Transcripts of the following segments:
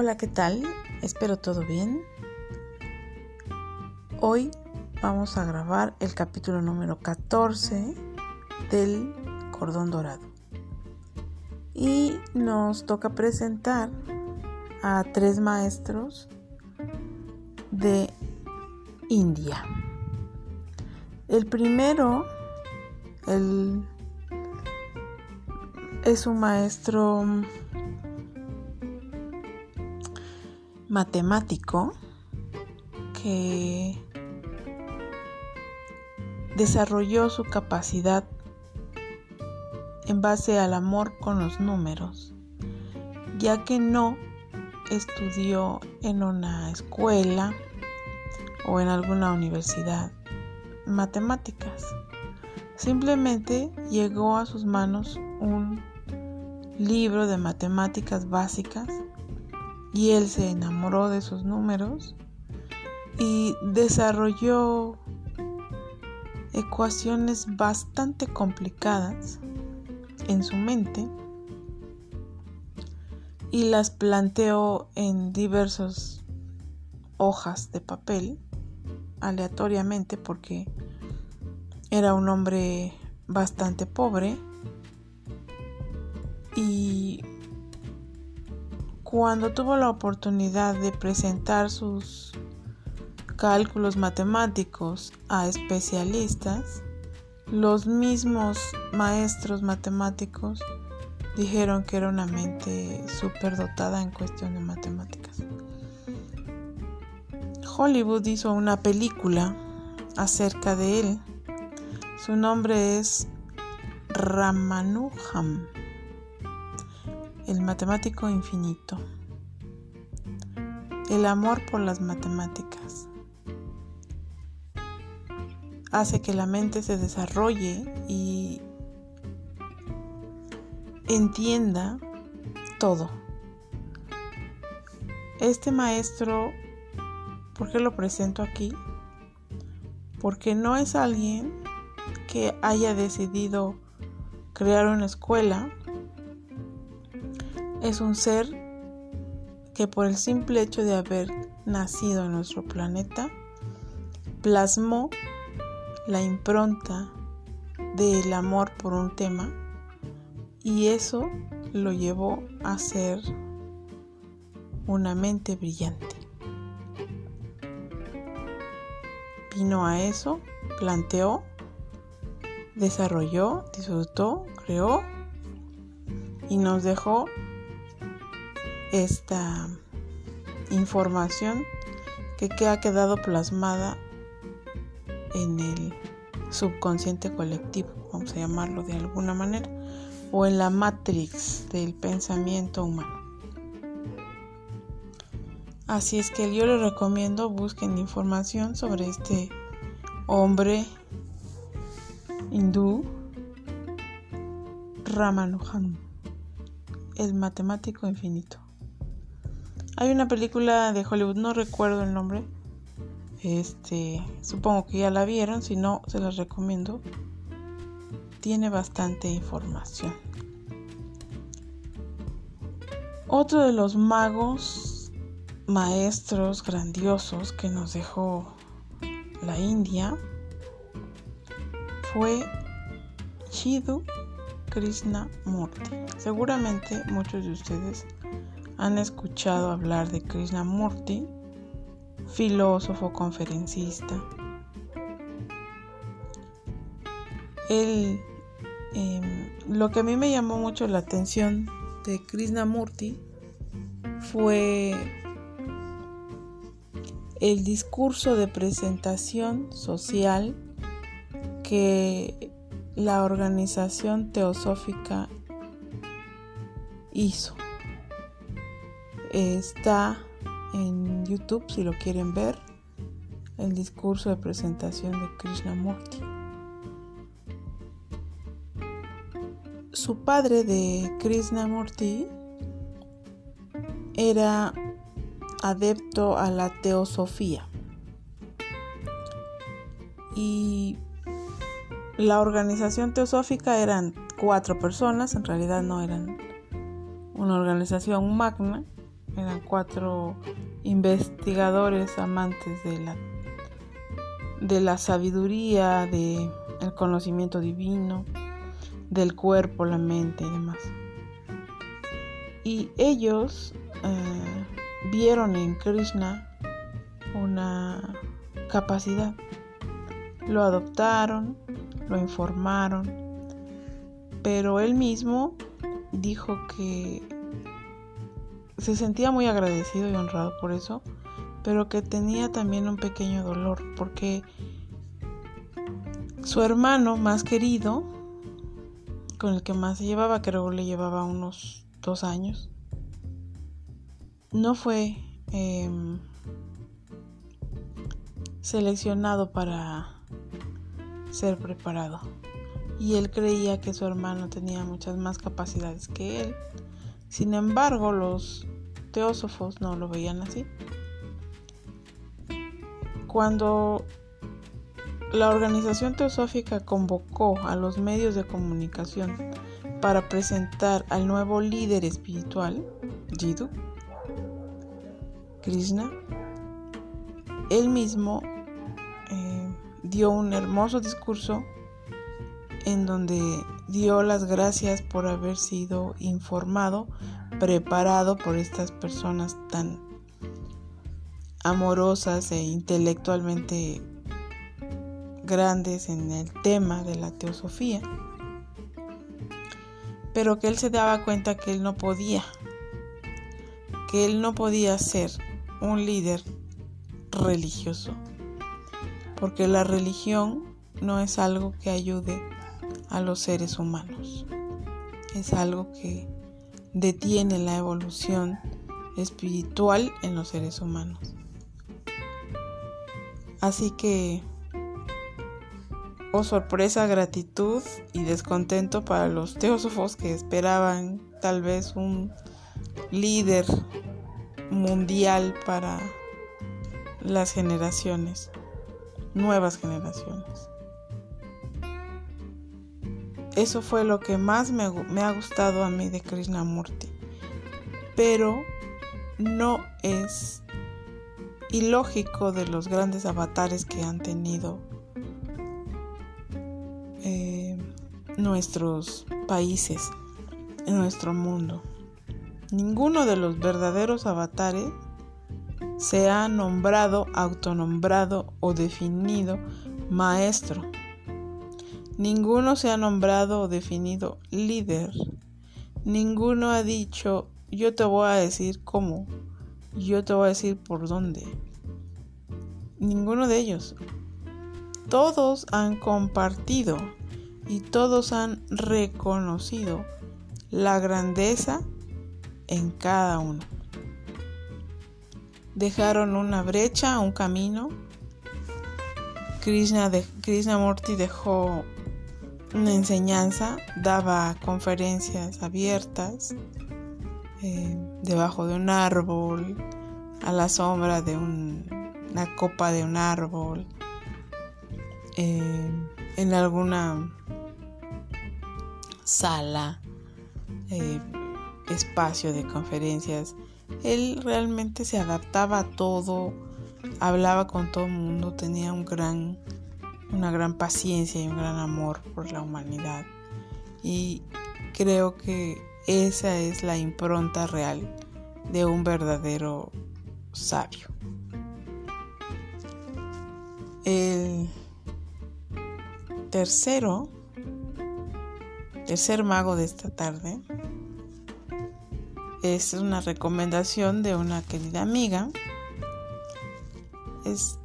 Hola, ¿qué tal? Espero todo bien. Hoy vamos a grabar el capítulo número 14 del Cordón Dorado. Y nos toca presentar a tres maestros de India. El primero el, es un maestro matemático que desarrolló su capacidad en base al amor con los números, ya que no estudió en una escuela o en alguna universidad matemáticas. Simplemente llegó a sus manos un libro de matemáticas básicas y él se enamoró de sus números y desarrolló ecuaciones bastante complicadas en su mente y las planteó en diversas hojas de papel aleatoriamente porque era un hombre bastante pobre y cuando tuvo la oportunidad de presentar sus cálculos matemáticos a especialistas, los mismos maestros matemáticos dijeron que era una mente dotada en cuestión de matemáticas. Hollywood hizo una película acerca de él. Su nombre es Ramanujan, el matemático infinito. El amor por las matemáticas hace que la mente se desarrolle y entienda todo. Este maestro, ¿por qué lo presento aquí? Porque no es alguien que haya decidido crear una escuela. Es un ser que por el simple hecho de haber nacido en nuestro planeta, plasmó la impronta del amor por un tema y eso lo llevó a ser una mente brillante. Vino a eso, planteó, desarrolló, disfrutó, creó y nos dejó esta información que ha quedado plasmada en el subconsciente colectivo, vamos a llamarlo de alguna manera, o en la matrix del pensamiento humano. Así es que yo les recomiendo busquen información sobre este hombre hindú Ramanujan, el matemático infinito. Hay una película de Hollywood, no recuerdo el nombre, este, supongo que ya la vieron, si no, se las recomiendo. Tiene bastante información. Otro de los magos, maestros grandiosos que nos dejó la India fue Chidu Krishna Murti. Seguramente muchos de ustedes han escuchado hablar de Krishna Murti filósofo, conferencista. Em, lo que a mí me llamó mucho la atención de Krishnamurti fue el discurso de presentación social que la organización teosófica hizo. Está en YouTube si lo quieren ver el discurso de presentación de Krishnamurti. Su padre de Krishnamurti era adepto a la teosofía y la organización teosófica eran cuatro personas, en realidad no eran una organización magna, eran cuatro investigadores amantes de la, de la sabiduría, del el conocimiento divino, del cuerpo, la mente y demás. Y ellos eh, vieron en Krishna una capacidad. Lo adoptaron, lo informaron, pero él mismo dijo que se sentía muy agradecido y honrado por eso, pero que tenía también un pequeño dolor porque su hermano más querido, con el que más se llevaba, creo que le llevaba unos dos años, no fue em, seleccionado para ser preparado. Y él creía que su hermano tenía muchas más capacidades que él. Sin embargo, los teósofos no lo veían así. Cuando la organización teosófica convocó a los medios de comunicación para presentar al nuevo líder espiritual, Jiddu, Krishna, él mismo eh, dio un hermoso discurso en donde dio las gracias por haber sido informado, preparado por estas personas tan amorosas e intelectualmente grandes en el tema de la teosofía, pero que él se daba cuenta que él no podía, que él no podía ser un líder religioso, porque la religión no es algo que ayude a los seres humanos, es algo que detiene la evolución espiritual en los seres humanos. Así que oh sorpresa, gratitud y descontento para los teósofos que esperaban tal vez un líder mundial para las generaciones, nuevas generaciones. Eso fue lo que más me, ha gustado a mí de Krishnamurti. Pero no es ilógico de los grandes avatares que han tenido nuestros países, en nuestro mundo. Ninguno de los verdaderos avatares se ha nombrado, autonombrado o definido maestro. Ninguno se ha nombrado o definido líder. Ninguno ha dicho, yo te voy a decir cómo, yo te voy a decir por dónde. Ninguno de ellos. Todos han compartido y todos han reconocido la grandeza en cada uno. Dejaron una brecha, un camino. Krishna, de, Krishnamurti dejó enseñanza, daba conferencias abiertas eh, debajo de un árbol, a la sombra de una copa de un árbol, eh, en alguna sala, eh, espacio de conferencias. Él realmente se adaptaba a todo, hablaba con todo el mundo, tenía un gran, una gran paciencia y un gran amor por la humanidad. Y creo que esa es la impronta real de un verdadero sabio. El tercero tercer mago de esta tarde es una recomendación de una querida amiga. Es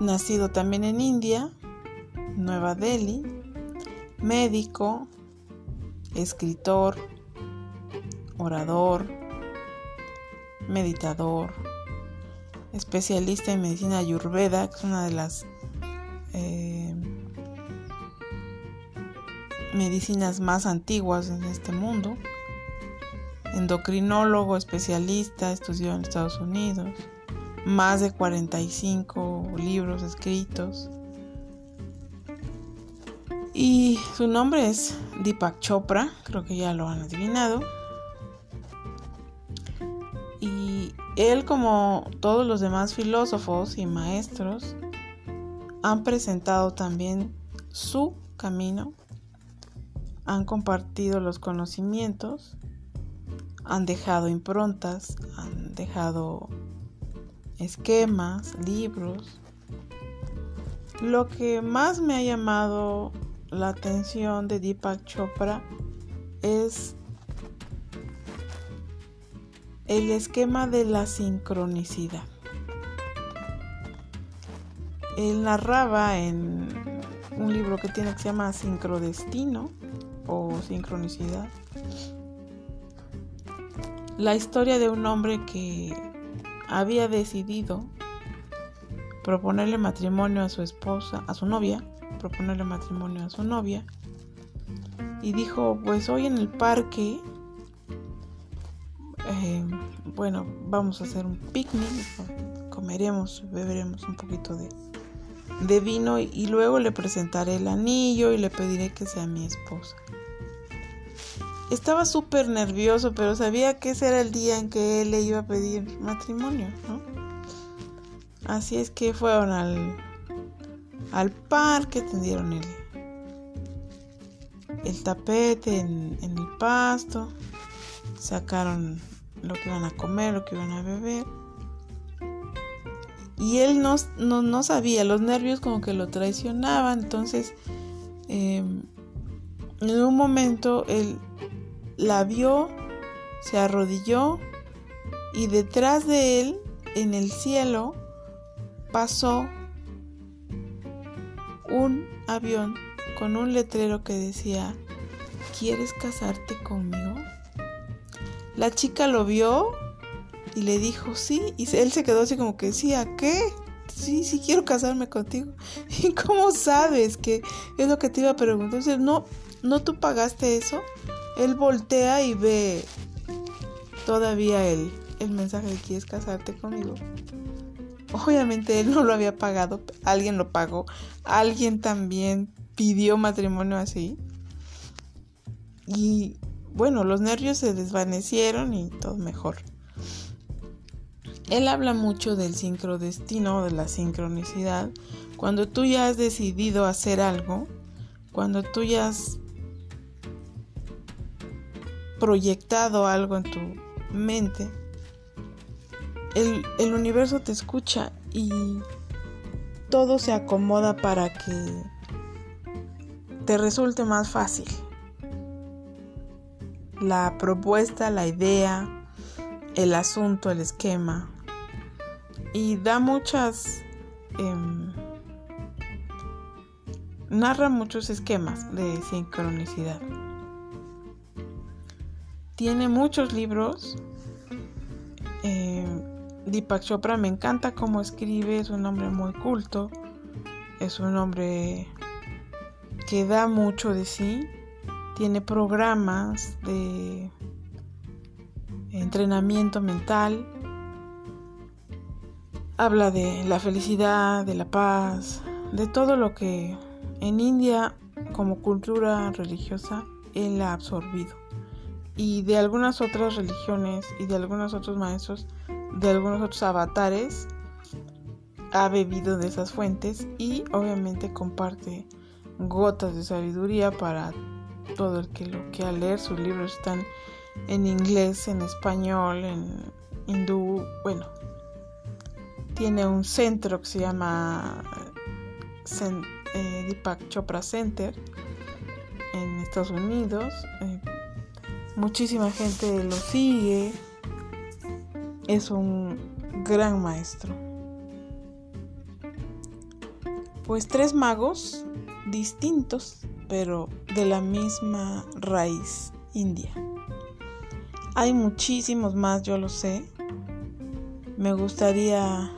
nacido también en India, Nueva Delhi, médico, escritor, orador, meditador, especialista en medicina ayurveda, que es una de las eh, medicinas más antiguas en este mundo. Endocrinólogo especialista, estudió en Estados Unidos. Más de 45 libros escritos. Y su nombre es Deepak Chopra, creo que ya lo han adivinado. Él, como todos los demás filósofos y maestros, han presentado también su camino, han compartido los conocimientos, han dejado improntas, han dejado esquemas, libros. Lo que más me ha llamado la atención de Deepak Chopra es el esquema de la sincronicidad. Él narraba en un libro que tiene que se llama Sincrodestino o Sincronicidad la historia de un hombre que había decidido proponerle matrimonio a su esposa, a su novia, proponerle matrimonio a su novia, y dijo, pues hoy en el parque, eh, bueno, vamos a hacer un picnic, comeremos, beberemos un poquito de, de vino y luego le presentaré el anillo y le pediré que sea mi esposa. Estaba súper nervioso, pero sabía que ese era el día en que él le iba a pedir matrimonio, ¿no? Así es que fueron al, al parque, tendieron el, el tapete en, el pasto, sacaron lo que iban a comer, lo que iban a beber. Y él no, no, sabía, los nervios como que lo traicionaban, entonces em, en un momento él la vio, se arrodilló y detrás de él, en el cielo, pasó un avión con un letrero que decía, ¿quieres casarte conmigo? La chica lo vio y le dijo sí, y él se quedó así como que sí, ¿a qué? Sí, sí quiero casarme contigo. ¿Y cómo sabes que es lo que te iba a preguntar? No, ¿no tú pagaste eso? Él voltea y ve todavía el, el mensaje de ¿quieres casarte conmigo? Obviamente él no lo había pagado, alguien lo pagó, alguien también pidió matrimonio así. Y bueno, los nervios se desvanecieron y todo mejor. Él habla mucho del sincrodestino, de la sincronicidad. Cuando tú ya has decidido hacer algo, cuando tú ya has proyectado algo en tu mente, el, universo te escucha y todo se acomoda para que te resulte más fácil. La propuesta, la idea, el asunto, el esquema. Y da muchas... Em, narra muchos esquemas de sincronicidad. Tiene muchos libros. Eh, Deepak Chopra me encanta cómo escribe, es un hombre muy culto, es un hombre que da mucho de sí, tiene programas de entrenamiento mental, habla de la felicidad, de la paz, de todo lo que en India como cultura religiosa él ha absorbido y de algunas otras religiones y de algunos otros maestros, de algunos otros avatares, ha bebido de esas fuentes y obviamente comparte gotas de sabiduría para todo el que lo quiera leer. Sus libros están en inglés, en español, en hindú. Bueno, tiene un centro que se llama eh, Deepak Chopra Center en Estados Unidos. Eh, muchísima gente lo sigue. Es un gran maestro. Pues tres magos distintos, pero de la misma raíz india. Hay muchísimos más, yo lo sé. Me gustaría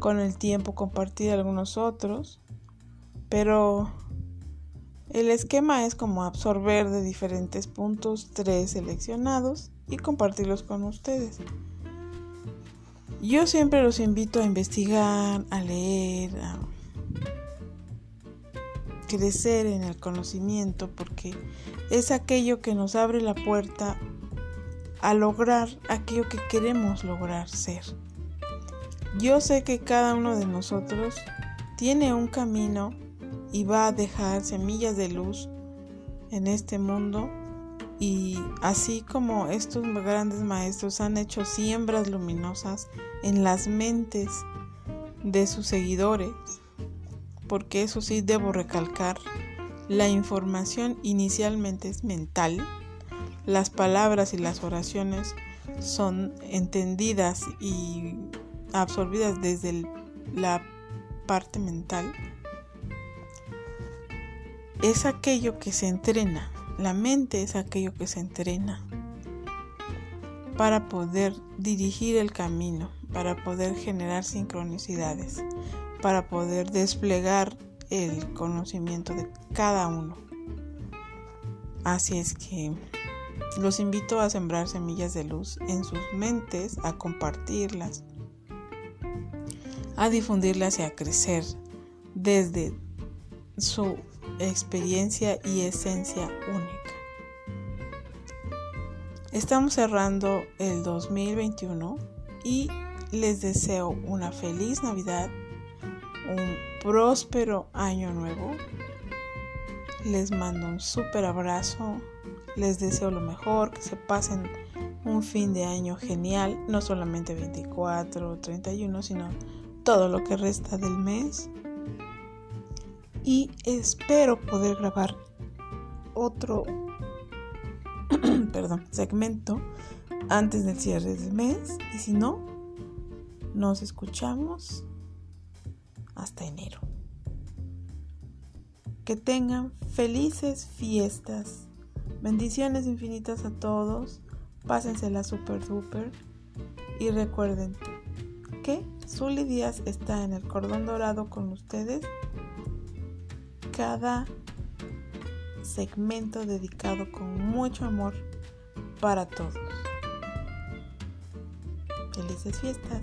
con el tiempo compartir algunos otros, pero el esquema es como absorber de diferentes puntos tres seleccionados y compartirlos con ustedes. Yo siempre los invito a investigar, a leer, a crecer en el conocimiento porque es aquello que nos abre la puerta a lograr aquello que queremos lograr ser. Yo sé que cada uno de nosotros tiene un camino y va a dejar semillas de luz en este mundo. Y así como estos grandes maestros han hecho siembras luminosas en las mentes de sus seguidores, porque eso sí debo recalcar, la información inicialmente es mental, las palabras y las oraciones son entendidas y absorbidas desde la parte mental, es aquello que se entrena. La mente es aquello que se entrena para poder dirigir el camino, para poder generar sincronicidades, para poder desplegar el conocimiento de cada uno. Así es que los invito a sembrar semillas de luz en sus mentes, a compartirlas, a difundirlas y a crecer desde su experiencia y esencia única. Estamos cerrando el 2021 y les deseo una feliz Navidad, un próspero año nuevo. Les mando un súper abrazo, les deseo lo mejor, que se pasen un fin de año genial, no solamente 24 o 31, sino todo lo que resta del mes. Y espero poder grabar otro perdón, segmento antes del cierre del mes. Y si no, nos escuchamos hasta enero. Que tengan felices fiestas. Bendiciones infinitas a todos. Pásensela super duper. Y recuerden que Zully Díaz está en el cordón dorado con ustedes cada segmento dedicado con mucho amor para todos. Felices fiestas.